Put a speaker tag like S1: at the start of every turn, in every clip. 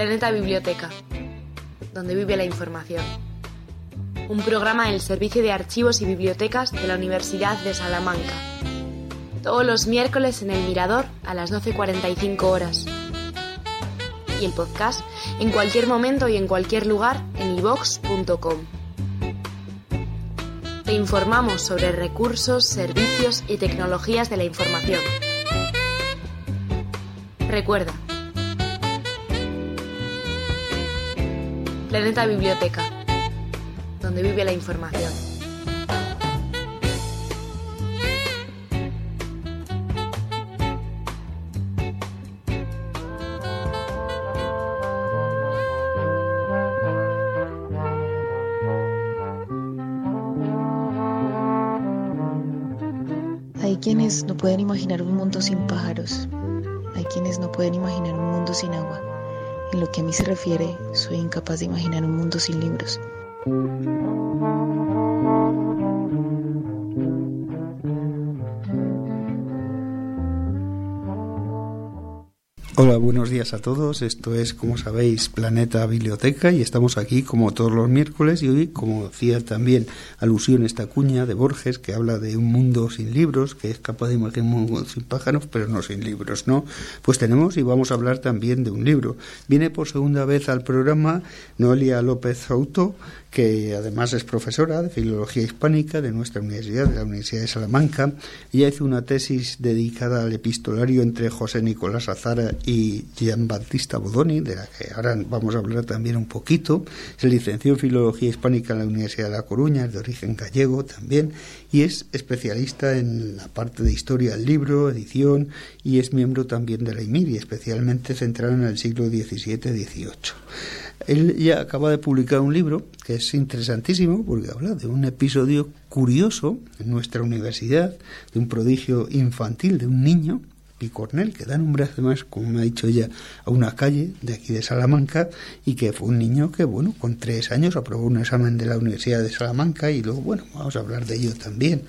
S1: Planeta Biblioteca, donde vive la información. Un programa del Servicio de Archivos y Bibliotecas de la Universidad de Salamanca. Todos los miércoles en el Mirador a las 12.45 horas. Y el podcast en cualquier momento y en cualquier lugar en ivox.com. Te informamos sobre recursos, servicios y tecnologías de la información. Recuerda, Planeta Biblioteca, donde vive la información.
S2: Hay quienes no pueden imaginar un mundo sin pájaros. Hay quienes no pueden imaginar un mundo sin agua. En lo que a mí se refiere, soy incapaz de imaginar un mundo sin libros.
S3: Hola, buenos días a todos. Esto es, como sabéis, Planeta Biblioteca y estamos aquí como todos los miércoles y hoy, como decía también alusión esta cuña de Borges que habla de un mundo sin libros, que es capaz de imaginar un mundo sin pájaros, pero no sin libros, ¿no? Pues tenemos y vamos a hablar también de un libro. Viene por segunda vez al programa Noelia López Auto, que además es profesora de Filología Hispánica de nuestra universidad, de la Universidad de Salamanca. Ella hizo una tesis dedicada al epistolario entre José Nicolás Azara y Gian Battista Bodoni, de la que ahora vamos a hablar también un poquito. Se licenció en Filología Hispánica en la Universidad de La Coruña, es de origen gallego también, y es especialista en la parte de historia del libro, edición, y es miembro también de la IMIRI, especialmente centrado en el siglo XVII-XVIII. Él ya acaba de publicar un libro que es interesantísimo porque habla de un episodio curioso en nuestra universidad, de un prodigio infantil, de un niño, Picornel, que da nombre además, como me ha dicho ella, a una calle de aquí de Salamanca y que fue un niño que, bueno, con tres años aprobó un examen de la Universidad de Salamanca y luego, bueno, vamos a hablar de ello también.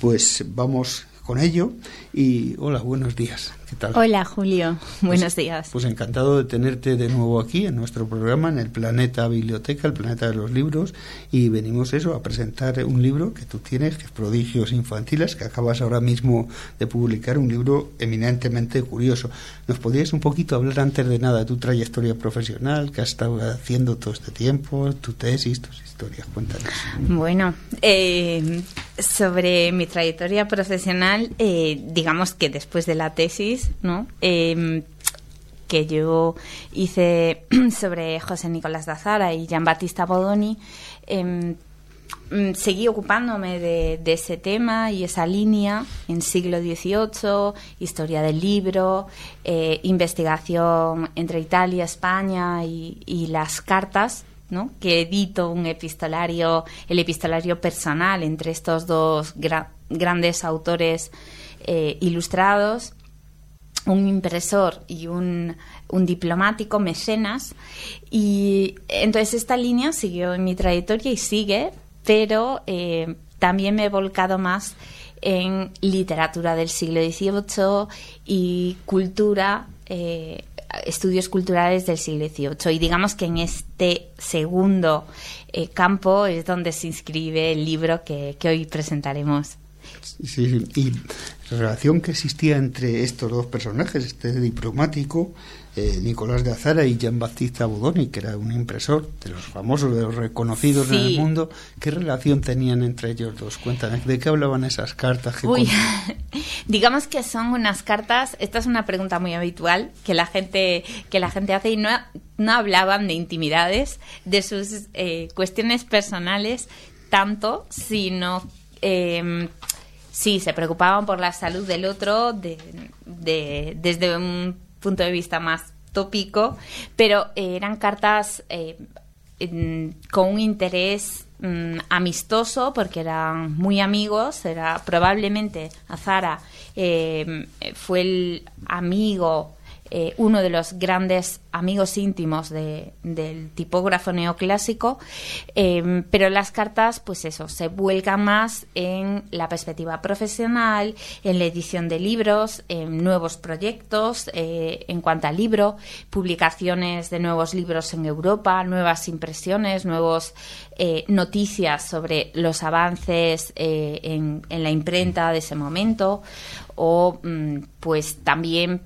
S3: Pues vamos con ello y hola, buenos días. ¿Qué tal?
S4: Hola, Julio. Buenos
S3: pues,
S4: días.
S3: Pues encantado de tenerte de nuevo aquí en nuestro programa, en el Planeta Biblioteca, el Planeta de los Libros, y venimos eso, a presentar un libro que tú tienes, que es Prodigios Infantiles, que acabas ahora mismo de publicar, un libro eminentemente curioso. ¿Nos podrías un poquito hablar antes de nada de tu trayectoria profesional, qué has estado haciendo todo este tiempo, tu tesis, tus historias? Cuéntanos.
S4: Bueno, eh, sobre mi trayectoria profesional, eh, digamos que después de la tesis, ¿no? Eh, que yo hice sobre José Nicolás de Azara y Gian Battista Bodoni, eh, seguí ocupándome de, ese tema y esa línea en siglo XVIII, historia del libro, eh, investigación entre Italia, España y, las cartas ¿no? que edito un epistolario, el epistolario personal entre estos dos gra grandes autores eh, ilustrados, un impresor y un, un, diplomático, mecenas. Y entonces esta línea siguió en mi trayectoria y sigue, pero eh, también me he volcado más en literatura del siglo XVIII y cultura eh, estudios culturales del siglo XVIII. Y digamos que en este segundo eh, campo es donde se inscribe el libro que, que hoy presentaremos.
S3: Sí, y la relación que existía entre estos dos personajes, este diplomático, eh, Nicolás de Azara y Jean Baptista Bodoni, que era un impresor de los famosos, de los reconocidos
S4: Sí.
S3: en el mundo, ¿qué relación tenían entre ellos dos? Cuéntame, ¿de qué hablaban esas cartas? ¿Qué
S4: Uy, digamos que son unas cartas, esta es una pregunta muy habitual que la gente, que la gente hace y no, no hablaban de intimidades, de sus eh, cuestiones personales tanto, sino eh, sí, se preocupaban por la salud del otro de, de- desde un punto de vista más tópico, pero eh, eran cartas eh, con un interés mm, amistoso porque eran muy amigos, era probablemente Azara eh, fue el amigo eh, uno de los grandes amigos íntimos del tipógrafo neoclásico, em, pero las cartas, pues eso, se vuelcan más en la perspectiva profesional, en la edición de libros, en nuevos proyectos eh, en cuanto al libro, publicaciones de nuevos libros en Europa, nuevas impresiones, nuevos eh, noticias sobre los avances en, en, la imprenta de ese momento. O mm, pues también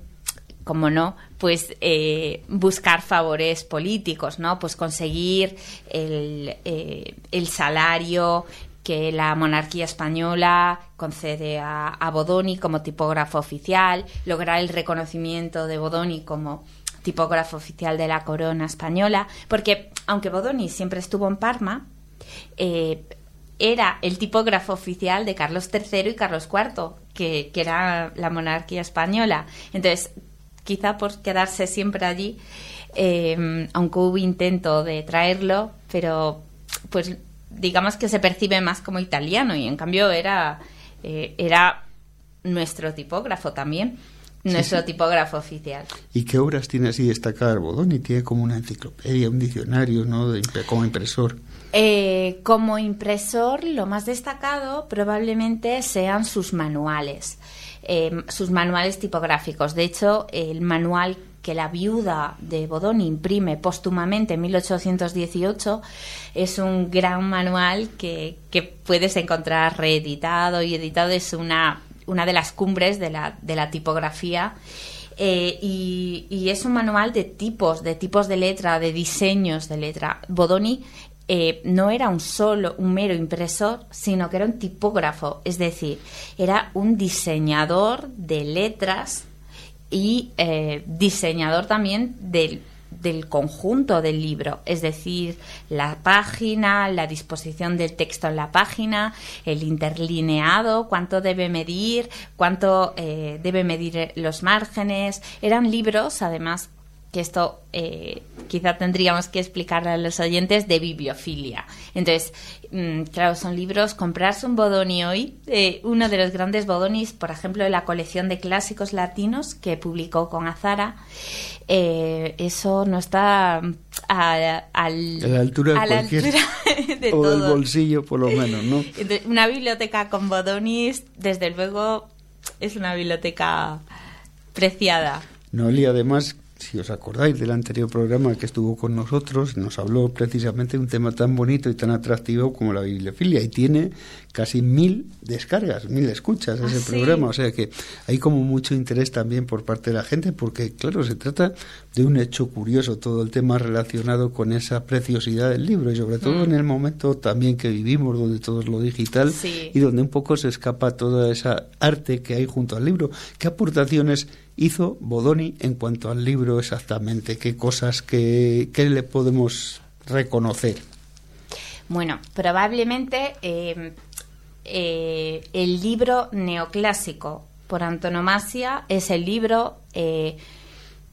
S4: como no, pues eh, buscar favores políticos, ¿no? Pues conseguir el, eh, el, salario que la monarquía española concede a, Bodoni como tipógrafo oficial, lograr el reconocimiento de Bodoni como tipógrafo oficial de la corona española, porque aunque Bodoni siempre estuvo en Parma, eh, era el tipógrafo oficial de Carlos III y Carlos IV, que, que, era la monarquía española. Entonces, quizá por quedarse siempre allí, eh, aunque hubo intento de traerlo, pero pues digamos que se percibe más como italiano y en cambio era, eh, era nuestro tipógrafo también. Nuestro tipógrafo oficial.
S3: ¿Y qué obras tiene así destacar Bodoni? Tiene como una enciclopedia, un diccionario, ¿no? como impresor.
S4: Eh, como impresor, lo más destacado probablemente sean sus manuales. Em, sus manuales tipográficos. De hecho, el manual que la viuda de Bodoni imprime póstumamente en 1818 es un gran manual que, puedes encontrar reeditado y editado. Es una, una de las cumbres de la, de la tipografía. Eh, y, y, es un manual de tipos, de tipos de letra, de diseños de letra. Bodoni eh, no era un solo, un mero impresor, sino que era un tipógrafo, es decir, era un diseñador de letras y eh, diseñador también del, del conjunto del libro, es decir, la página, la disposición del texto en la página, el interlineado, cuánto debe medir, cuánto eh, debe medir los márgenes. Eran libros, además, que esto eh, quizá tendríamos que explicarle a los oyentes de bibliofilia. Entonces, mm, claro, son libros, comprarse un Bodoni hoy, eh, uno de los grandes Bodonis, por ejemplo, de la colección de clásicos latinos que publicó con Azara, eh, eso no está a, la
S3: altura, de, o del bolsillo, por lo menos, ¿no?
S4: Una biblioteca con Bodonis, desde luego, es una biblioteca preciada.
S3: No, y además si os acordáis del anterior programa que estuvo con nosotros, nos habló precisamente de un tema tan bonito y tan atractivo como la bibliofilia y tiene casi mil descargas, mil escuchas ese ah, programa, o sea que hay como mucho interés también por parte de la gente porque claro, se trata de un hecho curioso todo el tema relacionado con esa preciosidad del libro y sobre todo mm. en el momento también que vivimos donde todo es lo digital y donde un poco se escapa toda esa arte que hay junto al libro. ¿Qué aportaciones hizo Bodoni en cuanto al libro exactamente? ¿Qué cosas que, le podemos reconocer?
S4: Bueno, probablemente eh, eh, el libro neoclásico por antonomasia es el libro eh,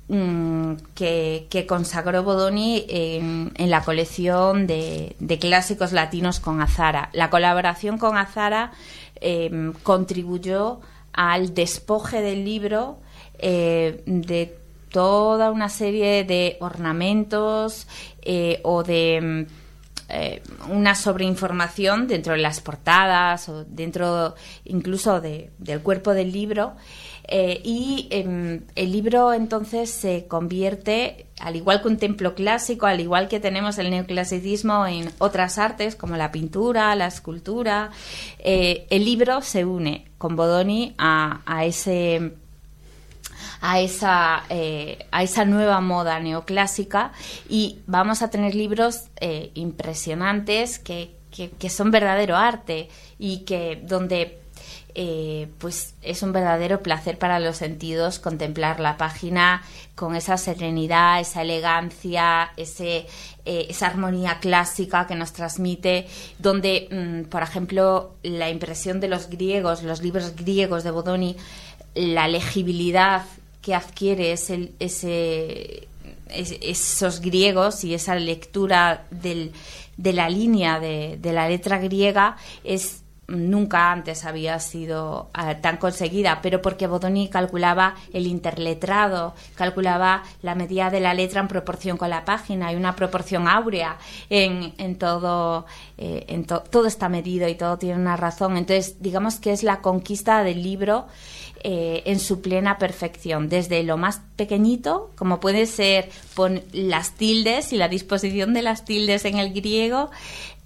S4: mm, que, consagró Bodoni en, la colección de, clásicos latinos con Azara. La colaboración con Azara contribuyó al despoje del libro eh, de toda una serie de ornamentos eh, o de mm, eh, una sobreinformación dentro de las portadas o dentro incluso del cuerpo del libro. y em, el libro entonces se convierte, al igual que un templo clásico, al igual que tenemos el neoclasicismo en otras artes como la pintura, la escultura, el libro se une con Bodoni a ese a esa, eh, a esa nueva moda neoclásica. Y vamos a tener libros eh, impresionantes que, que, son verdadero arte y que donde eh, pues es un verdadero placer para los sentidos contemplar la página con esa serenidad, esa elegancia, ese, esa armonía clásica que nos transmite, donde, mm, por ejemplo, la impresión de los griegos, los libros griegos de Bodoni, la legibilidad que adquiere ese, ese, esos griegos y esa lectura del, de la línea de, de, la letra griega es nunca antes había sido eh, tan conseguida, pero porque Bodoni calculaba el interletrado, calculaba la medida de la letra en proporción con la página, hay una proporción áurea en, en todo, eh, en todo está medido y todo tiene una razón. Entonces, digamos que es la conquista del libro eh, en su plena perfección, desde lo más pequeñito, como puede ser las tildes y la disposición de las tildes en el griego,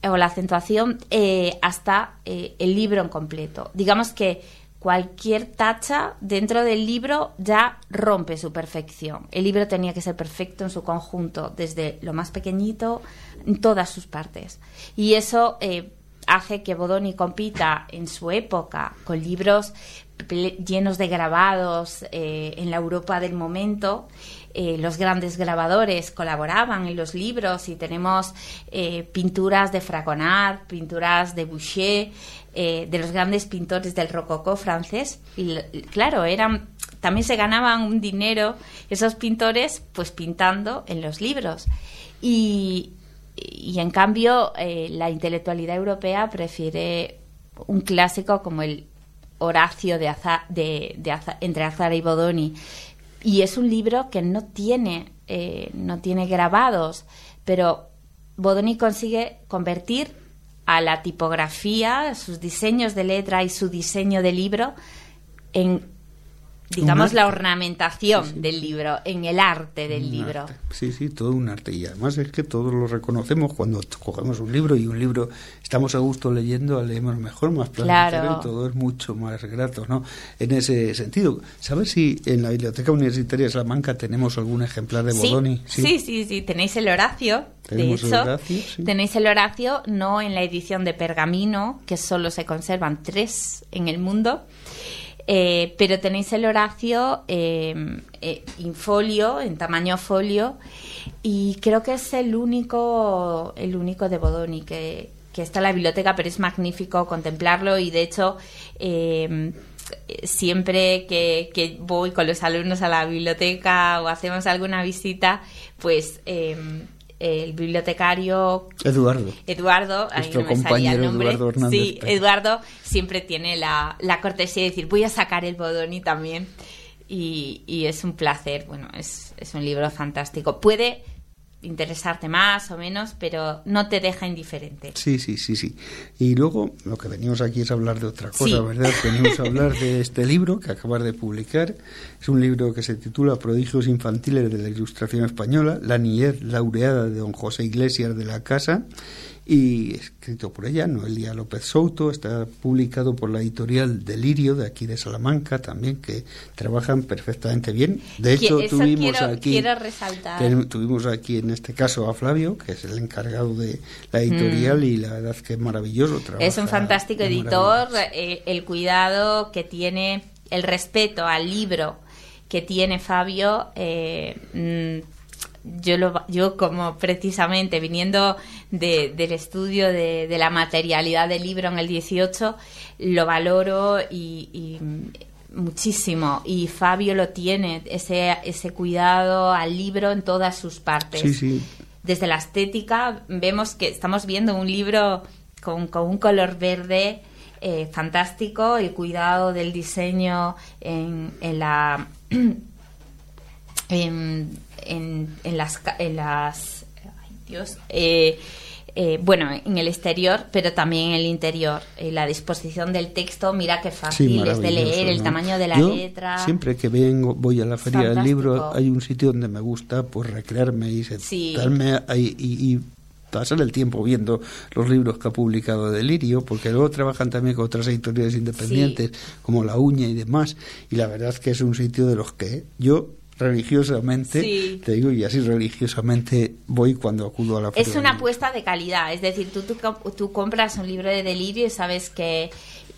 S4: o la acentuación eh, hasta eh, el libro en completo. Digamos que cualquier tacha dentro del libro ya rompe su perfección. El libro tenía que ser perfecto en su conjunto, desde lo más pequeñito, en todas sus partes. Y eso eh, hace que Bodoni compita en su época con libros llenos de grabados en la Europa del momento eh, los grandes grabadores colaboraban en los libros y tenemos eh, pinturas de Fragonard, pinturas de Boucher, eh, de los grandes pintores del rococó francés. Y claro, eran también se ganaban un dinero esos pintores pues pintando en los libros. Y, y en cambio la intelectualidad europea prefiere un clásico como el Horacio de, de, de entre Azara y Bodoni, y es un libro que no tiene, eh, no tiene grabados, pero Bodoni consigue convertir a la tipografía, sus diseños de letra y su diseño de libro en digamos, la ornamentación del libro, en el arte del libro.
S3: Sí, sí, todo un arte. Y además es que todos lo reconocemos cuando cogemos un libro y un libro estamos a gusto leyendo, leemos mejor, más
S4: claro.
S3: y todo es mucho más grato, ¿no? En ese sentido, ¿sabes si en la Biblioteca Universitaria de Salamanca tenemos algún ejemplar de Bodoni?
S4: Sí, sí, sí, tenéis el Horacio. De hecho, tenéis el Horacio no en la edición de pergamino, que solo se conservan tres en el mundo, eh, pero tenéis el Horacio eh, eh, en folio, en tamaño folio, y creo que es el único, el único de Bodoni que, está en la biblioteca, pero es magnífico contemplarlo y de hecho siempre que, que, voy con los alumnos a la biblioteca o hacemos alguna visita, pues el bibliotecario
S3: Eduardo.
S4: Eduardo,
S3: ahí no me salía el nombre. Eduardo
S4: sí, Eduardo siempre tiene la, la, cortesía de decir, voy a sacar el Bodoni también. Y, y es un placer, bueno, es, es un libro fantástico. Puede interesarte más o menos, pero no te deja indiferente.
S3: Sí, sí, sí, sí. Y luego lo que venimos aquí es hablar de otra cosa, ¿verdad? Venimos a hablar de este libro que acabas de publicar. Es un libro que se titula Prodigios infantiles de la Ilustración Española, la niñez laureada de don José Iglesias de la Casa y escrito por ella, Noelia López Souto, está publicado por la editorial Delirio de aquí de Salamanca también, que trabajan perfectamente bien. De hecho, tuvimos aquí, tuvimos aquí en este caso a Flavio, que es el encargado de la editorial mm. y la verdad que es maravilloso.
S4: Es un fantástico editor, eh, el cuidado que tiene, el respeto al libro que tiene Fabio. Eh, mm, yo, lo, yo como precisamente viniendo del estudio de, la materialidad del libro en el 18, lo valoro y, muchísimo. Y Fabio lo tiene, ese, ese cuidado al libro en todas sus partes. Desde la estética vemos que estamos viendo un libro con, un color verde eh, fantástico y cuidado del diseño en, en la... en, en, las, en las Dios, eh, eh, bueno, en el exterior, pero también en el interior. Eh, la disposición del texto, mira qué fácil es de leer, el tamaño de la letra.
S3: Siempre que vengo, voy a la feria del libro, hay un sitio donde me gusta pues recrearme y sentarme y, pasar el tiempo viendo los libros que ha publicado Delirio, porque luego trabajan también con otras editoriales independientes como La Uña y demás, y la verdad es que es un sitio de los que yo religiosamente, te digo, y así religiosamente voy cuando acudo a la
S4: Es una apuesta de calidad, es decir, tú, tú, compras un libro de delirio y sabes que,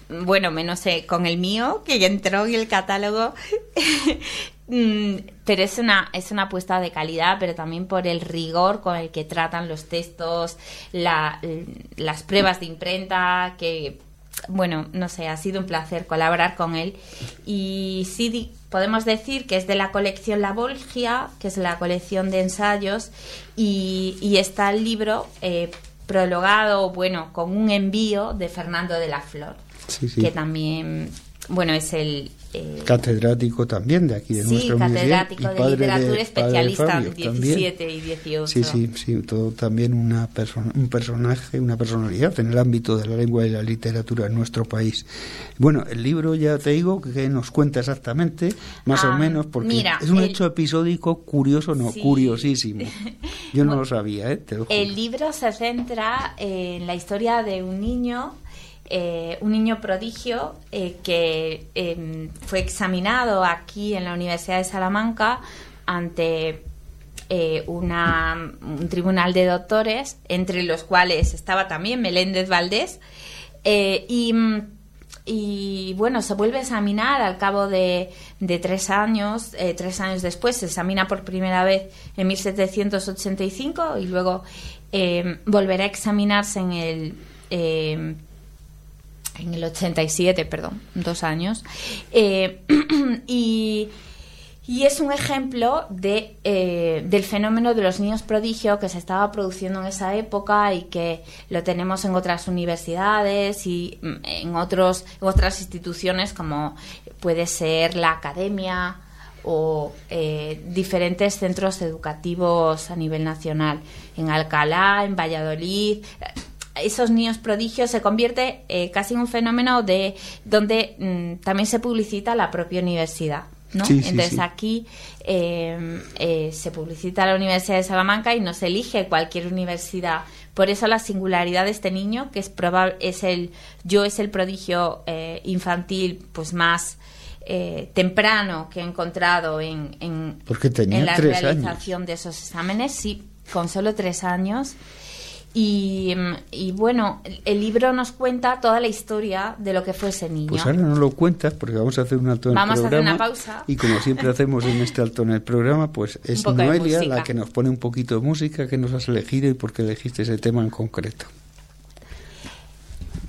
S4: bueno, menos sé, con el mío, que ya entró en el catálogo, mm, pero es una, es una apuesta de calidad, pero también por el rigor con el que tratan los textos, la, las pruebas de imprenta, que bueno, no sé, ha sido un placer colaborar con él. Y sí podemos decir que es de la colección La Volgia, que es la colección de ensayos, y, está el libro eh, prologado, bueno, con un envío de Fernando de la Flor, que también, bueno, es el,
S3: eh, catedrático también de aquí de sí, catedrático
S4: de literatura, especialista en 17 y 18.
S3: Sí, sí, sí, todo también una persona, un personaje, una personalidad en el ámbito de la lengua y la literatura en nuestro país. Bueno, el libro ya te digo que nos cuenta exactamente, más o ah, menos, porque es un hecho episódico curioso, no, curiosísimo. Yo no lo sabía, ¿eh?
S4: el libro se centra en la historia de un niño eh, un niño prodigio eh, que em, fue examinado aquí en la Universidad de Salamanca ante eh, una, un tribunal de doctores, entre los cuales estaba también Meléndez Valdés, y, y, bueno, se vuelve a examinar al cabo de, de tres años, tres años después, se examina por primera vez en 1785 y luego em, volverá a examinarse en el em, en el 87, perdón, dos años. Eh, y, es un ejemplo de, eh, del fenómeno de los niños prodigio que se estaba produciendo en esa época y que lo tenemos en otras universidades y mm, en, otros, otras instituciones como puede ser la academia o eh, diferentes centros educativos a nivel nacional, en Alcalá, en Valladolid esos niños prodigios se convierte eh, casi en un fenómeno de donde mm, también se publicita la propia universidad. ¿no? Entonces aquí em, eh, se publicita la Universidad de Salamanca y no se elige cualquier universidad. Por eso la singularidad de este niño, que es probable, es el, yo es el prodigio eh, infantil, pues más temprano que he encontrado en, en,
S3: en
S4: la realización de esos exámenes, sí, con solo tres años. Y, bueno, el libro nos cuenta toda la historia de lo que fue ese niño.
S3: Pues ahora no lo cuentas porque vamos a hacer un alto en
S4: el
S3: programa.
S4: Vamos a hacer una pausa.
S3: Y como siempre hacemos en este alto en el programa, pues es Noelia la que nos pone un poquito de música que nos has elegido y por qué elegiste ese tema en concreto.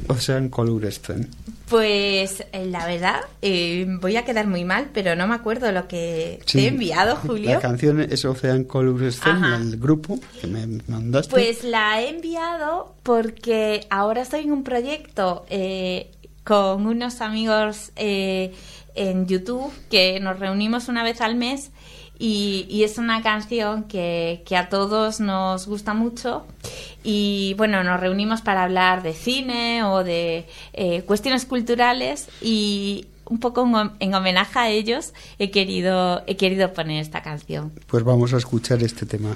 S3: Ocean Colorescent.
S4: Pues eh, la verdad, eh, voy a quedar muy mal, pero no me acuerdo lo que te he enviado, Julio.
S3: La canción es Ocean Colorescent, el grupo que me mandaste.
S4: Pues la he enviado porque ahora estoy en un proyecto eh, con unos amigos en YouTube que nos reunimos una vez al mes y, es una canción que, a todos nos gusta mucho y bueno, nos reunimos para hablar de cine o de eh, cuestiones culturales y un poco en, homenaje a ellos he querido, he querido poner esta canción.
S3: Pues vamos a escuchar este tema.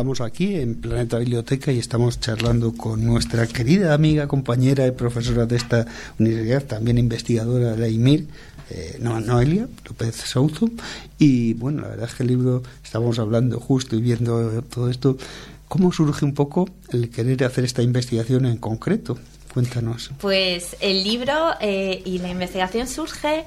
S3: Estamos aquí en Planeta Biblioteca y estamos charlando con nuestra querida amiga, compañera y profesora de esta universidad, también investigadora de IMIR, eh, Noelia López Souzo. Y bueno, la verdad es que el libro, estábamos hablando justo y viendo todo esto, ¿cómo surge un poco el querer hacer esta investigación en concreto? Cuéntanos.
S4: Pues el libro eh, y la investigación surge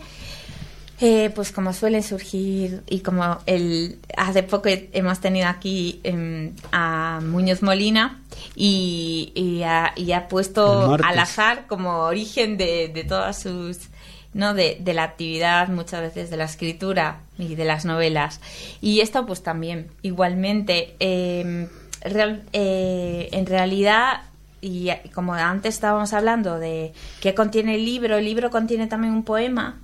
S4: eh, pues como suelen surgir y como el hace poco hemos tenido aquí em, a Muñoz Molina y, ha, puesto al azar como origen de, todas sus no de, la actividad muchas veces de la escritura y de las novelas. Y esto pues también igualmente em, eh, en realidad y como antes estábamos hablando de qué contiene el libro el libro contiene también un poema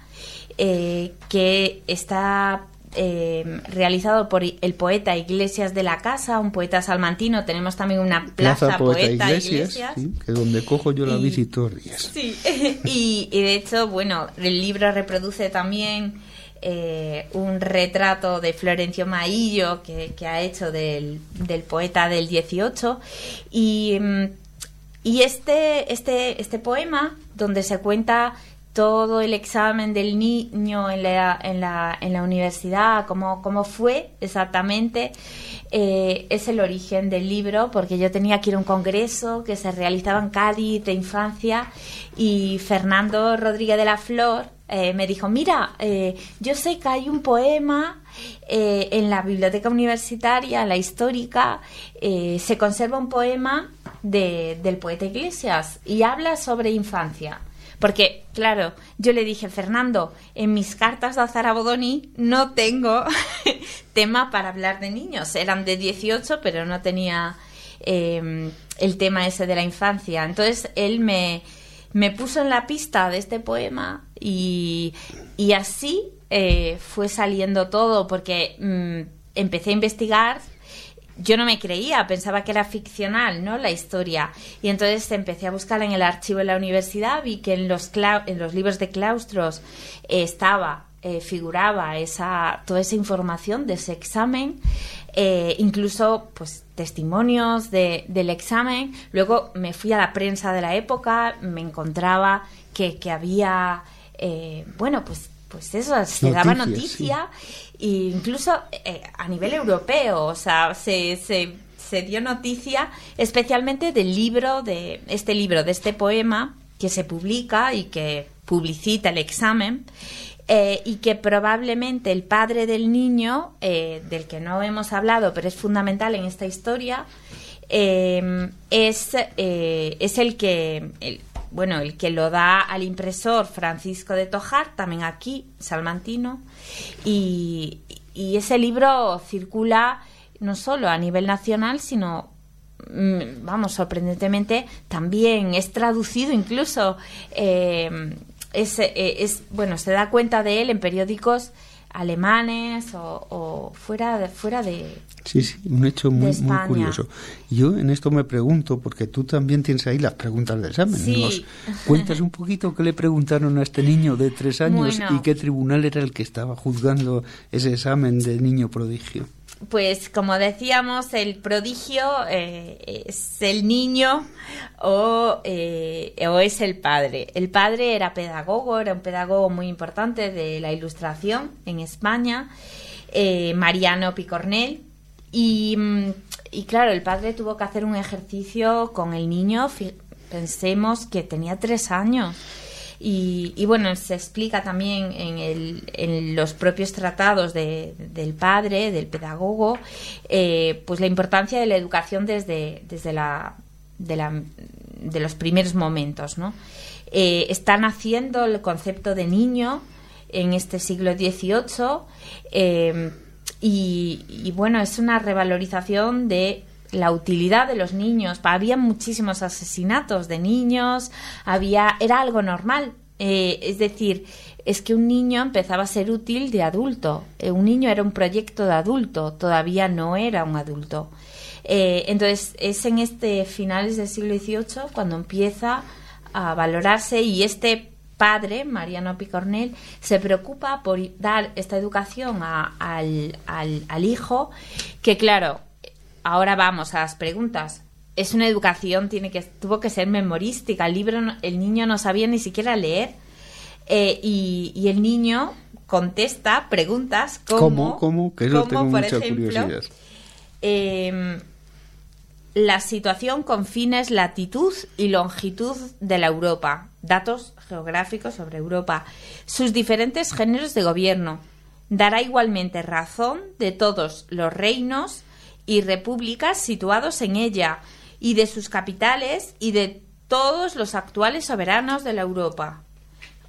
S4: eh, que está eh, realizado por el poeta Iglesias de la Casa, un poeta salmantino. Tenemos también una plaza, poeta, Iglesias,
S3: que donde cojo yo la y, visito
S4: Sí, y, de hecho, bueno, el libro reproduce también eh, un retrato de Florencio Maillo que, ha hecho del, del, poeta del 18 y, mm, y este, este, este poema donde se cuenta todo el examen del niño en la, universidad, cómo, fue exactamente, eh, es el origen del libro, porque yo tenía que ir a un congreso que se realizaba en Cádiz de infancia y Fernando Rodríguez de la Flor eh, me dijo, mira, eh, yo sé que hay un poema en la biblioteca universitaria, la histórica, se conserva un poema de, del poeta Iglesias y habla sobre infancia. Porque, claro, yo le dije, Fernando, en mis cartas de Azara Bodoni no tengo tema para hablar de niños. Eran de 18, pero no tenía em, el tema ese de la infancia. Entonces él me, me puso en la pista de este poema y, y así eh, fue saliendo todo, porque mm, empecé a investigar yo no me creía, pensaba que era ficcional, ¿no? La historia. Y entonces empecé a buscar en el archivo de la universidad, vi que en los, en los libros de claustros estaba, eh, figuraba esa, toda esa información de ese examen, eh, incluso pues testimonios de, del examen. Luego me fui a la prensa de la época, me encontraba que, que había, eh, bueno, pues pues eso, se daba noticia, e incluso eh, a nivel europeo, o sea, se, se, dio noticia especialmente del libro, de este libro, de este poema que se publica y que publicita el examen. Eh, y que probablemente el padre del niño, eh, del que no hemos hablado, pero es fundamental en esta historia, es, es el que, bueno, el que lo da al impresor Francisco de Tojar, también aquí, salmantino, y, ese libro circula no solo a nivel nacional, sino mm, vamos, sorprendentemente, también es traducido incluso, eh, es, eh, es, bueno, se da cuenta de él en periódicos alemanes o, fuera de, fuera de
S3: sí sí un hecho muy, muy curioso. Yo en esto me pregunto porque tú también tienes ahí las preguntas del examen.
S4: Sí.
S3: cuentas un poquito qué le preguntaron a este niño de tres años y qué tribunal era el que estaba juzgando ese examen de niño prodigio
S4: pues como decíamos, el prodigio eh, es el niño o, eh, o, es el padre. El padre era pedagogo, era un pedagogo muy importante de la ilustración en España, eh, Mariano Picornel. Y, mm, y claro, el padre tuvo que hacer un ejercicio con el niño, pensemos que tenía tres años. Y, bueno, se explica también en, el, en los propios tratados de, del padre, del pedagogo, eh, pues la importancia de la educación desde, desde la, de, la, de los primeros momentos, ¿no? Eh, están haciendo el concepto de niño en este siglo XVIII eh, y, y, bueno, es una revalorización de la utilidad de los niños. Había muchísimos asesinatos de niños, había, era algo normal. Eh, es decir, es que un niño empezaba a ser útil de adulto. Eh, un niño era un proyecto de adulto, todavía no era un adulto. Eh, entonces, es en este finales del siglo XVIII cuando empieza a valorarse y este padre, Mariano Picornel, se preocupa por dar esta educación al, al, al hijo, que claro, ahora vamos a las preguntas. Es una educación, tiene que, tuvo que ser memorística. El libro, el niño no sabía ni siquiera leer. Eh, y, el niño contesta preguntas como...
S3: ¿Cómo? Que tengo mucha curiosidad.
S4: Em, la situación con fines latitud y longitud de la Europa, datos geográficos sobre Europa, sus diferentes géneros de gobierno. Dará igualmente razón de todos los reinos y repúblicas situados en ella, y de sus capitales y de todos los actuales soberanos de la Europa.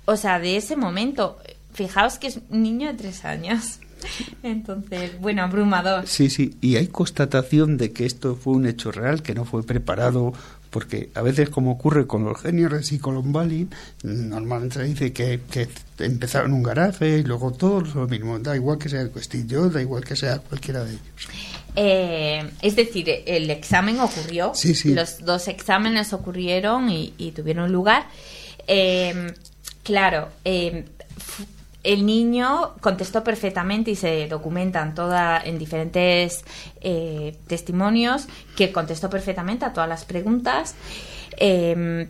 S4: O sea, de ese momento, fijaos que es un niño de tres años. Entonces, bueno, abrumador.
S3: Sí, sí, y hay constatación de que esto fue un hecho real, que no fue preparado, porque a veces, como ocurre con los genios y Colombali, normalmente se dice que, que empezaron un garaje y luego todos lo mismo, da igual que sea el Castillo, da igual que sea cualquiera de ellos.
S4: Eh, es decir, el examen ocurrió,
S3: sí, sí.
S4: los dos exámenes ocurrieron y, tuvieron lugar. Eh, claro, eh, el niño contestó perfectamente y se documentan toda en diferentes testimonios que contestó perfectamente a todas las preguntas. Em,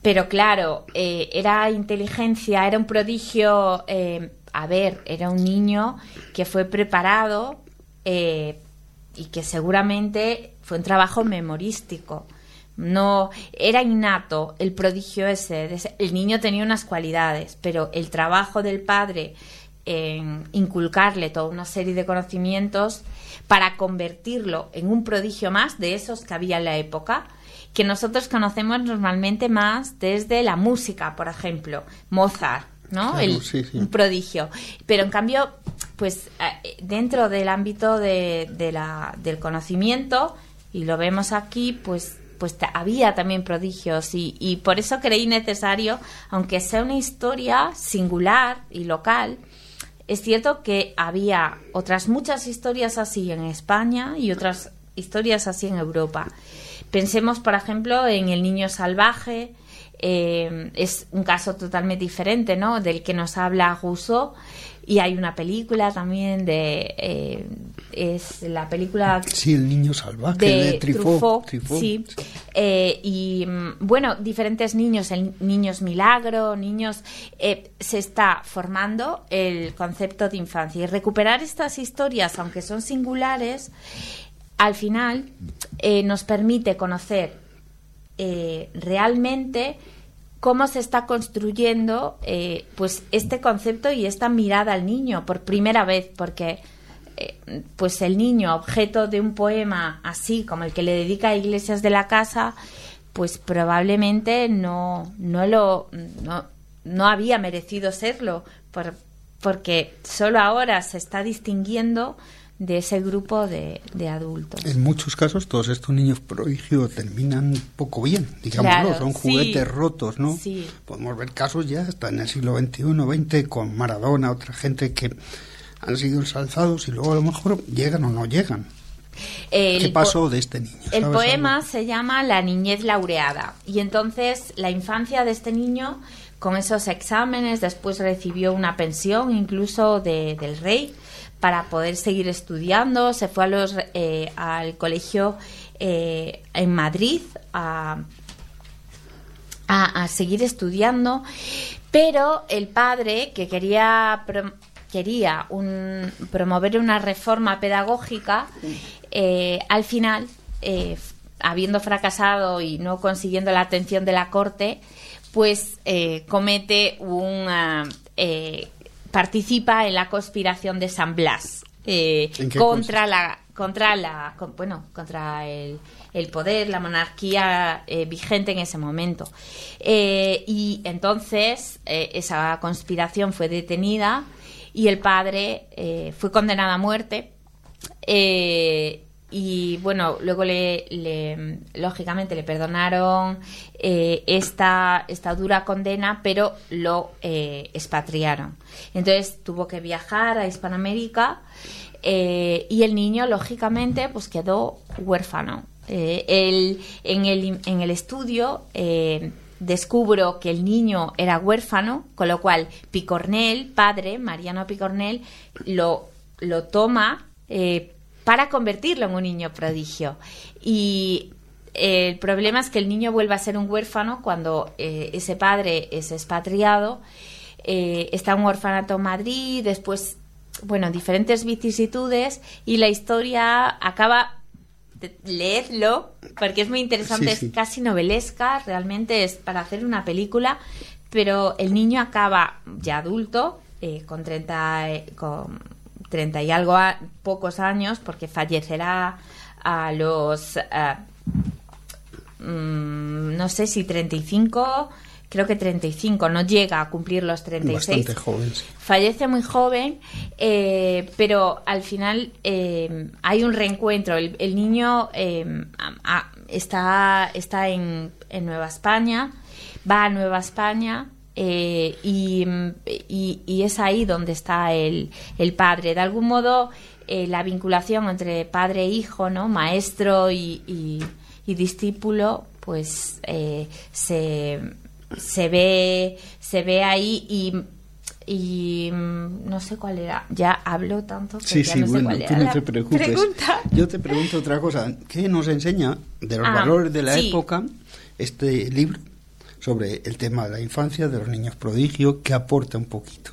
S4: pero claro, era inteligencia, era un prodigio. A ver, era un niño que fue preparado eh, y que seguramente fue un trabajo memorístico. No era innato el prodigio ese. El niño tenía unas cualidades, pero el trabajo del padre en inculcarle toda una serie de conocimientos para convertirlo en un prodigio más de esos que había en la época, que nosotros conocemos normalmente más desde la música, por ejemplo, Mozart, ¿no? Un prodigio. Pero en cambio, pues dentro del ámbito de, la, del conocimiento, y lo vemos aquí, pues pues había también prodigios y, y por eso creí necesario, aunque sea una historia singular y local, es cierto que había otras muchas historias así en España y otras historias así en Europa. Pensemos, por ejemplo, en El Niño Salvaje, eh, es un caso totalmente diferente, ¿no? Del que nos habla Rousseau. Y hay una película también de... Eh, es la película...
S3: Sí, El Niño Salvaje de, Truffaut.
S4: sí. Eh, y mm, bueno, diferentes niños, el niños milagro, niños... se está formando el concepto de infancia. Y recuperar estas historias, aunque son singulares, al final nos permite conocer realmente cómo se está construyendo eh, pues este concepto y esta mirada al niño por primera vez, porque eh, pues el niño, objeto de un poema así como el que le dedica a Iglesias de la Casa, pues probablemente no, no lo no, no había merecido serlo, por, porque solo ahora se está distinguiendo de ese grupo de, adultos.
S3: En muchos casos todos estos niños prodigio terminan poco bien, digámoslo, son juguetes rotos, ¿no? Podemos ver casos ya hasta en el siglo XXI, XX, con Maradona, otra gente que han sido ensalzados y luego a lo mejor llegan o no llegan. ¿Qué pasó de este niño?
S4: El poema se llama La niñez laureada y entonces la infancia de este niño con esos exámenes después recibió una pensión incluso de, del rey para poder seguir estudiando. Se fue a los, eh, al colegio eh, en Madrid a, a, seguir estudiando, pero el padre que quería quería promover una reforma pedagógica, eh, al final, habiendo fracasado y no consiguiendo la atención de la corte, pues comete un participa en la conspiración de San Blas eh, contra la contra la bueno contra el, poder la monarquía eh, vigente en ese momento. Eh, y entonces esa conspiración fue detenida y el padre fue condenado a muerte y bueno, luego le, lógicamente le perdonaron eh, esta, esta dura condena, pero lo eh, expatriaron. Entonces tuvo que viajar a Hispanoamérica eh, y el niño, lógicamente, pues quedó huérfano. en, el, en el estudio descubro que el niño era huérfano, con lo cual Picornel, padre, Mariano Picornel, lo, lo toma para convertirlo en un niño prodigio. Y el problema es que el niño vuelve a ser un huérfano cuando eh, ese padre es expatriado, eh, está en un orfanato en Madrid, después, bueno, diferentes vicisitudes y la historia acaba leedlo porque es muy interesante, es casi novelesca, realmente es para hacer una película, pero el niño acaba ya adulto, eh, con 30, con 30 y algo pocos años, porque fallecerá a los Mm, no sé si 35, creo que 35, no llega a cumplir los 36.
S3: Bastante joven.
S4: Fallece muy joven, eh, pero al final eh, hay un reencuentro. El, niño eh, está, está en, en, Nueva España, va a Nueva España. Y, y, es ahí donde está el, el padre. De algún modo, la vinculación entre padre e hijo, ¿no? maestro y, y discípulo, pues eh, se, se, ve, se ve ahí y y no sé cuál era. Ya hablo tanto que
S3: sí,
S4: ya
S3: sí,
S4: no sé
S3: bueno,
S4: cuál
S3: tú no te preocupes.
S4: pregunta.
S3: Yo te pregunto otra cosa. ¿Qué nos enseña de los
S4: Ah,
S3: valores de la
S4: sí.
S3: época este libro sobre el tema de la infancia, de los niños prodigio? que aporta un poquito?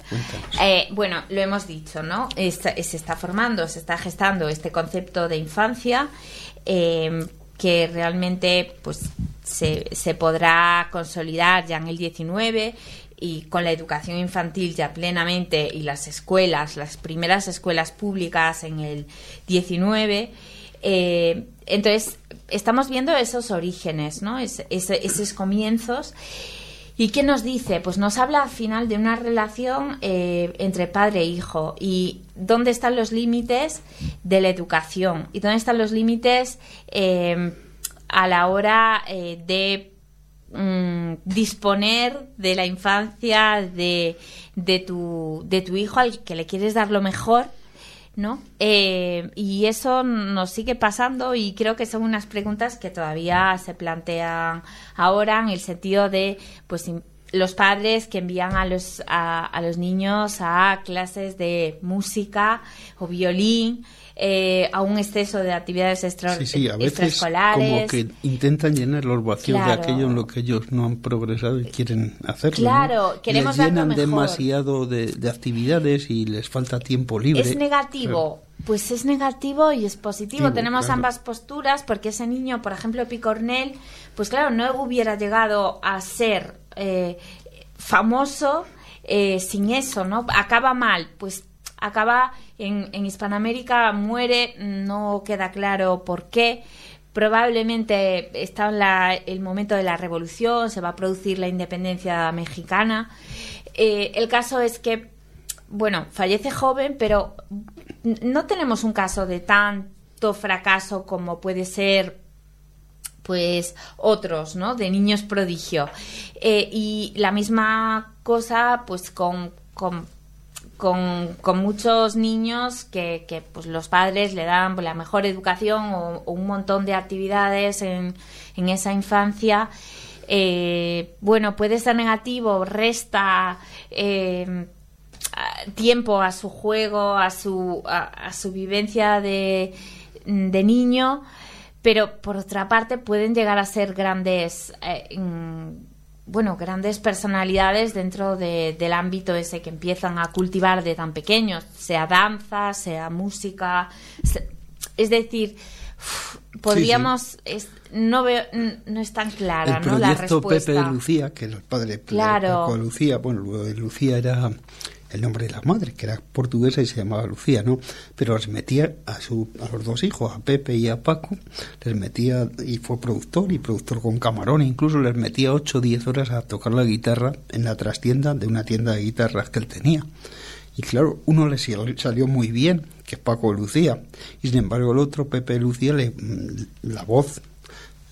S4: Eh, bueno, lo hemos dicho, ¿no? Se está formando, se está gestando este concepto de infancia eh, que realmente pues se, se podrá consolidar ya en el 19 y con la educación infantil ya plenamente y las escuelas, las primeras escuelas públicas en el 19. Eh, entonces, estamos viendo esos orígenes, ¿no? Es- esos comienzos. ¿Y qué nos dice? Pues nos habla al final de una relación eh, entre padre e hijo y dónde están los límites de la educación y dónde están los límites eh, a la hora de mm, disponer de la infancia de, tu, de tu hijo al que le quieres dar lo mejor. ¿No? Eh, y eso nos sigue pasando y creo que son unas preguntas que todavía se plantean ahora en el sentido de, pues, los padres que envían a los, a, a los niños a clases de música o violín, eh, a un exceso de actividades extra,
S3: Sí, sí, a veces como que intentan llenar los vacíos
S4: Claro.
S3: de aquello en lo que ellos no han progresado y quieren hacerlo.
S4: Claro,
S3: ¿no?
S4: queremos
S3: Les llenan
S4: mejor.
S3: demasiado de, de actividades y les falta tiempo libre.
S4: ¿Es negativo? Pues es negativo y es positivo. Tenemos
S3: claro.
S4: ambas posturas porque ese niño, por ejemplo, Picornell, pues claro, no hubiera llegado a ser eh, famoso eh, sin eso, ¿no? Acaba mal, pues acaba en, Hispanoamérica, muere, no queda claro por qué. Probablemente está en la- el momento de la revolución, se va a producir la independencia mexicana. Eh, el caso es que bueno, fallece joven, pero no tenemos un caso de tanto fracaso como puede ser pues otros, ¿no? De niños prodigio. Eh, y la misma cosa pues con, con, con- con muchos niños que, pues los padres le dan pues, la mejor educación o, un montón de actividades en, en esa infancia. Eh, bueno, puede ser negativo, resta eh, tiempo a su juego, a su, a, su vivencia de, de niño, pero por otra parte pueden llegar a ser grandes, eh, bueno, grandes personalidades dentro de- del ámbito ese que empiezan a cultivar de tan pequeños, sea danza, sea música, se- es decir, uf, podríamos, es- no veo, no es tan clara,
S3: el
S4: ¿no? La respuesta.
S3: Pepe de Lucía, que era el padre de
S4: Claro.
S3: Paco Lucía, bueno, luego de Lucía era el nombre de la madre, que era portuguesa y se llamaba Lucía, ¿no? Pero les metía a, su, a los dos hijos, a Pepe y a Paco, les metía, y fue productor, y productor con camarón, incluso les metía 8 o 10 horas a tocar la guitarra en la trastienda de una tienda de guitarras que él tenía. Y claro, uno le sal- salió muy bien, que es Paco Lucía, y sin embargo el otro, Pepe Lucía, le, mm, la voz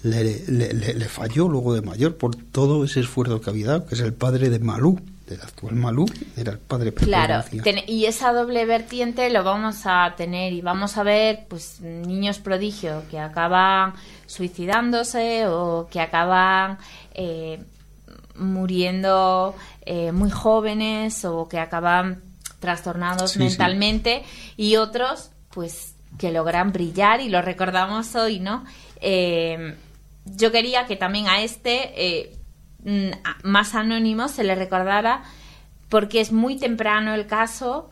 S3: le, le- le- falló luego de mayor por todo ese esfuerzo que había dado, que es el padre de Malú, del actual Malú, era el padre
S4: Claro, ten- y esa doble vertiente lo vamos a tener y vamos a ver pues niños prodigio que acaban suicidándose o que acaban eh, muriendo eh, muy jóvenes o que acaban trastornados
S3: Sí, sí.
S4: mentalmente y otros pues que logran brillar y lo recordamos hoy, ¿no? Eh, yo quería que también a este mm, más anónimo se le recordara porque es muy temprano el caso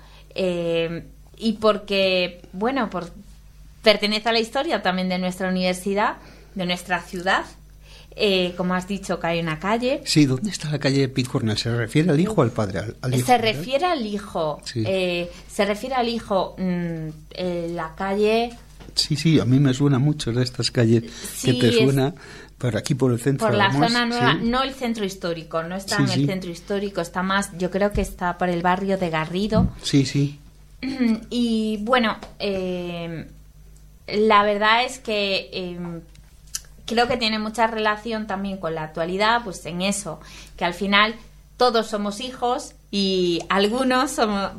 S4: y porque, bueno, por, pertenece a la historia también de nuestra universidad, de nuestra ciudad. Eh, como has dicho, que hay una calle.
S3: Sí, ¿dónde está la calle Picornel? ¿Se refiere al hijo o al padre?
S4: se refiere al hijo. Eh, se refiere al hijo. Mm, eh, la calle.
S3: Sí, sí, a mí me suena mucho de estas calles que te suena. por aquí por el centro.
S4: Por la zona nueva, no el centro histórico, no está en el centro histórico, está más, yo creo que está por el barrio de Garrido.
S3: Sí, sí.
S4: Y bueno, la verdad es que em, creo que tiene mucha relación también con la actualidad, pues en eso, que al final todos somos hijos y algunos somos,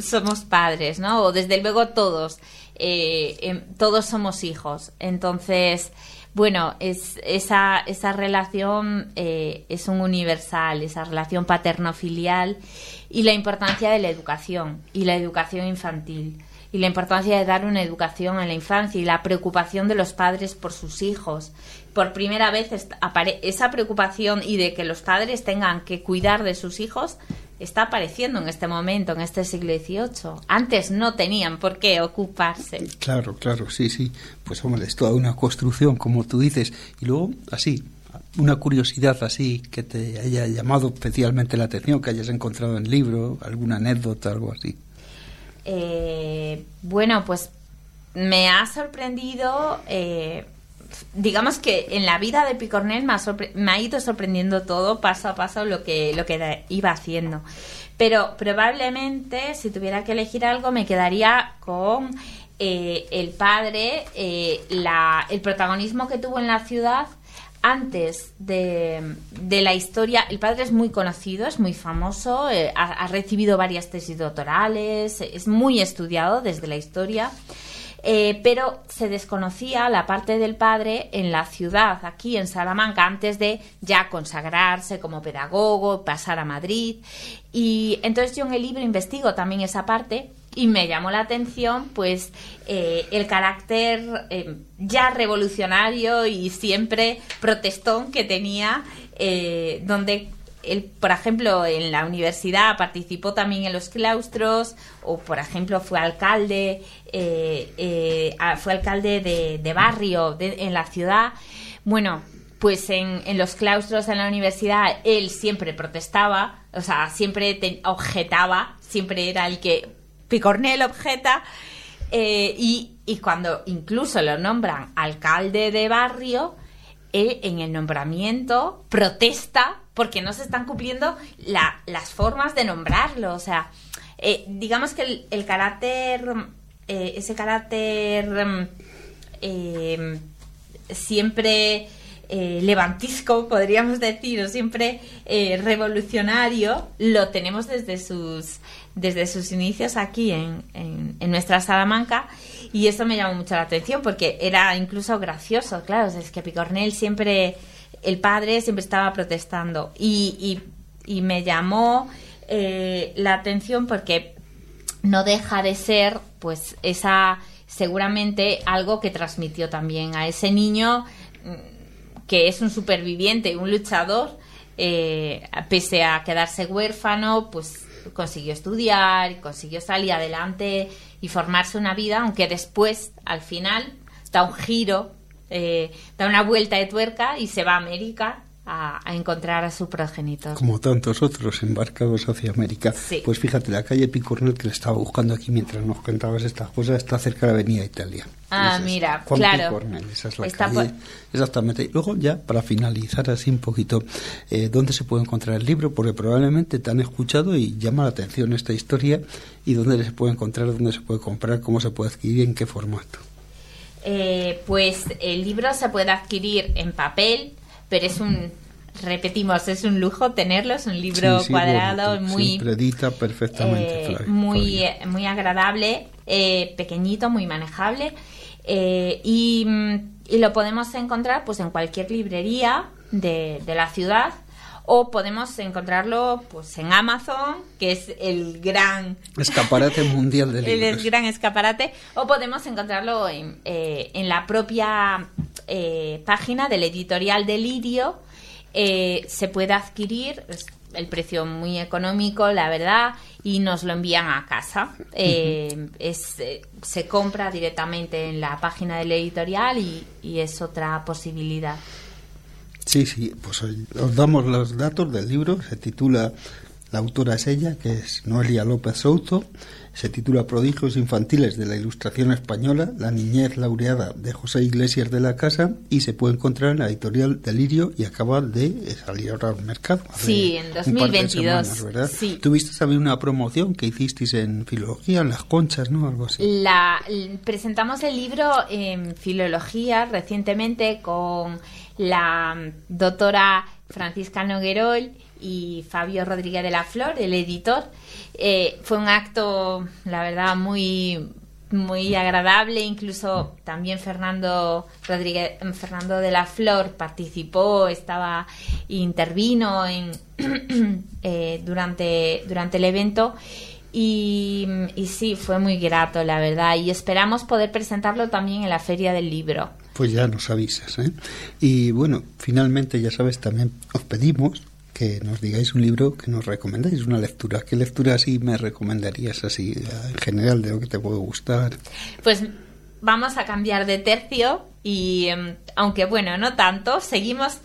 S4: somos padres, ¿no? O desde luego todos, eh, em, todos somos hijos. Entonces, bueno, es, esa, esa relación eh, es un universal, esa relación paterno-filial y la importancia de la educación y la educación infantil y la importancia de dar una educación en la infancia y la preocupación de los padres por sus hijos. Por primera vez esa preocupación y de que los padres tengan que cuidar de sus hijos está apareciendo en este momento, en este siglo XVIII. Antes no tenían por qué ocuparse.
S3: Claro, claro, sí, sí. Pues hombre, es toda una construcción, como tú dices. Y luego, así, una curiosidad así que te haya llamado especialmente la atención, que hayas encontrado en el libro, alguna anécdota, algo así.
S4: Eh, bueno, pues me ha sorprendido, eh, digamos que en la vida de Picornel me ha, ido sorprendiendo todo paso a paso lo que, lo que iba haciendo. Pero probablemente, si tuviera que elegir algo, me quedaría con eh, el padre, la, el protagonismo que tuvo en la ciudad antes de, la historia, el padre es muy conocido, es muy famoso, eh, ha, recibido varias tesis doctorales, es muy estudiado desde la historia, eh, pero se desconocía la parte del padre en la ciudad, aquí en Salamanca, antes de ya consagrarse como pedagogo, pasar a Madrid. Y entonces yo en el libro investigo también esa parte y me llamó la atención pues eh, el carácter eh, ya revolucionario y siempre protestón que tenía donde él, por ejemplo, en la universidad participó también en los claustros, o por ejemplo fue alcalde, fue alcalde de, barrio en la ciudad. Bueno, pues en, los claustros en la universidad él siempre protestaba, o sea, siempre objetaba, siempre era el que Picornel objeta eh, y, cuando incluso lo nombran alcalde de barrio, él en el nombramiento protesta porque no se están cumpliendo las formas de nombrarlo. O sea, eh, digamos que el, carácter, eh, ese carácter mm, siempre levantisco, podríamos decir, o siempre revolucionario, lo tenemos desde sus desde sus inicios aquí en, en, nuestra Salamanca y eso me llamó mucho la atención porque era incluso gracioso, claro, es que Picornel siempre, el padre siempre estaba protestando y, me llamó eh, la atención porque no deja de ser pues esa seguramente algo que transmitió también a ese niño mm, que es un superviviente, un luchador, eh, pese a quedarse huérfano, pues consiguió estudiar, consiguió salir adelante y formarse una vida, aunque después, al final, da un giro, eh, da una vuelta de tuerca y se va a América a, encontrar a su progenitor.
S3: Como tantos otros embarcados hacia América. Pues fíjate, la calle Picornel que le estaba buscando aquí mientras nos contabas estas cosas está cerca de la Avenida Italia.
S4: Ah, mira, claro.
S3: esa es la calle. Exactamente. Y luego ya, para finalizar así un poquito, eh, ¿dónde se puede encontrar el libro? Porque probablemente te han escuchado y llama la atención esta historia y dónde se puede encontrar, dónde se puede comprar, cómo se puede adquirir, en qué formato.
S4: Eh, pues el libro se puede adquirir en papel, pero es un repetimos, es un lujo tenerlo, es un libro cuadrado muy
S3: perfectamente
S4: eh, muy muy agradable, eh, pequeñito, muy manejable eh, y, lo podemos encontrar pues en cualquier librería de, de la ciudad o podemos encontrarlo pues en Amazon, que es el gran
S3: escaparate mundial de libros.
S4: el gran escaparate, o podemos encontrarlo en, eh, en la propia eh, página del editorial Delirio. Eh, se puede adquirir el precio muy económico, la verdad, y nos lo envían a casa. Eh, es, eh, se compra directamente en la página del editorial y, y es otra posibilidad.
S3: Sí, sí, pues os damos los datos del libro. Se titula La autora es ella, que es Noelia López Souto. Se titula Prodigios infantiles de la Ilustración Española, la niñez laureada de José Iglesias de la Casa y se puede encontrar en la editorial Delirio y acaba de salir ahora al mercado.
S4: Sí, en 2022.
S3: ¿verdad?
S4: Sí.
S3: Tuviste también una promoción que hicisteis en filología, en las conchas, ¿no? Algo así.
S4: La, presentamos el libro en filología recientemente con la doctora Francisca Noguerol y Fabio Rodríguez de la Flor, el editor. Eh, fue un acto, la verdad, muy muy agradable, incluso también Fernando Rodríguez, Fernando de la Flor participó, estaba intervino en, eh, durante, durante el evento y, y, sí, fue muy grato, la verdad, y esperamos poder presentarlo también en la Feria del Libro.
S3: Pues ya nos avisas, ¿eh? Y bueno, finalmente, ya sabes, también os pedimos que nos digáis un libro que nos recomendáis, una lectura. ¿Qué lectura así me recomendarías así en general de lo que te puede gustar?
S4: Pues vamos a cambiar de tercio y aunque bueno, no tanto, seguimos,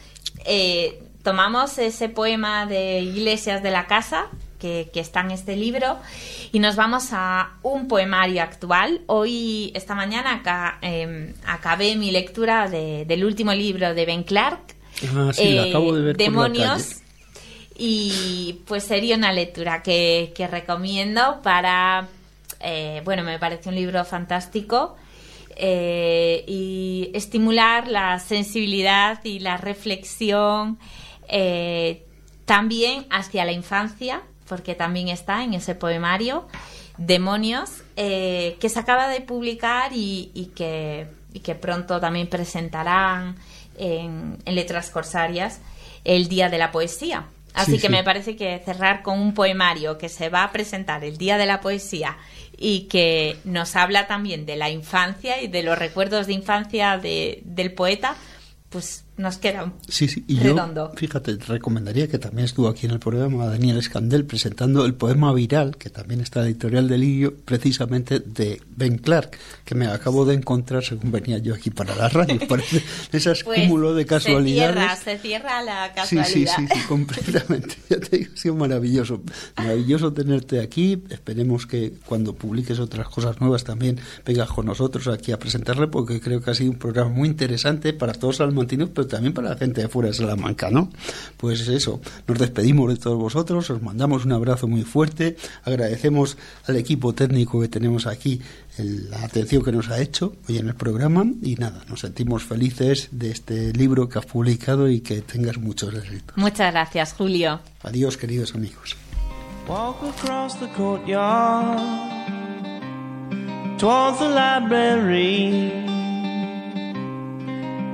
S4: eh, tomamos ese poema de Iglesias de la Casa. Que, que, está en este libro. Y nos vamos a un poemario actual. Hoy, esta mañana, acá, eh, acabé mi lectura de, del último libro de Ben Clark,
S3: ah, sí, eh, acabo de ver
S4: Demonios. y pues sería una lectura que, que recomiendo para, eh, bueno, me parece un libro fantástico eh, y estimular la sensibilidad y la reflexión eh, también hacia la infancia, porque también está en ese poemario, Demonios, que se acaba de publicar y, y, que, y que pronto también presentarán en, en Letras Corsarias el Día de la Poesía. Así
S3: Sí,
S4: que
S3: sí.
S4: me parece que cerrar con un poemario que se va a presentar el Día de la Poesía y que nos habla también de la infancia y de los recuerdos de infancia de- del poeta, pues nos queda
S3: Sí, sí, y
S4: redondo.
S3: yo, fíjate, te recomendaría que también estuvo aquí en el programa Daniel Escandel presentando el poema viral, que también está en la editorial del Lirio, precisamente de Ben Clark, que me acabo de encontrar según venía yo aquí para la radio. Parece esas
S4: Pues,
S3: cúmulo de casualidades.
S4: Se cierra, se cierra la
S3: Sí,
S4: casualidad.
S3: sí, sí, sí, completamente. Ya te digo, ha sido maravilloso. Maravilloso tenerte aquí. Esperemos que cuando publiques otras cosas nuevas también vengas con nosotros aquí a presentarle, porque creo que ha sido un programa muy interesante para todos los salmantinos, pero también para la gente de fuera de Salamanca, ¿no? Pues eso, nos despedimos de todos vosotros, os mandamos un abrazo muy fuerte, agradecemos al equipo técnico que tenemos aquí el- la atención que nos ha hecho hoy en el programa y nada, nos sentimos felices de este libro que has publicado y que tengas muchos éxitos.
S4: Muchas gracias, Julio.
S3: Adiós, queridos amigos.
S5: Walk across the courtyard towards the library.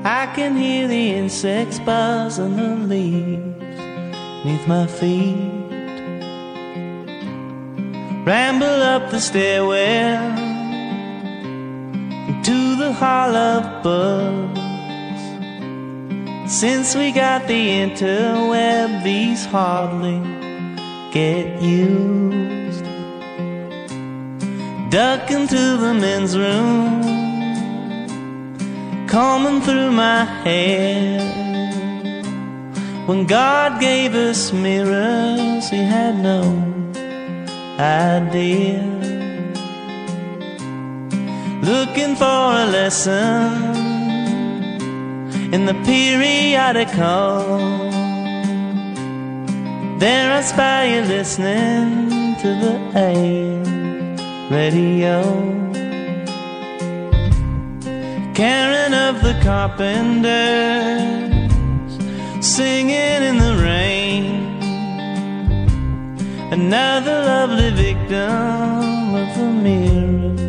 S5: I can hear the insects buzz and the leaves neath my feet. Ramble up the stairwell to the hall of books. Since we got the interweb, these hardly get used. Duck into the men's room, combing through my hair. When God gave us mirrors, He had no idea. Looking for a lesson in the periodical. There I spy you listening to the AM radio. Karen of the carpenters, singing in the rain. Another lovely victim of the mirror.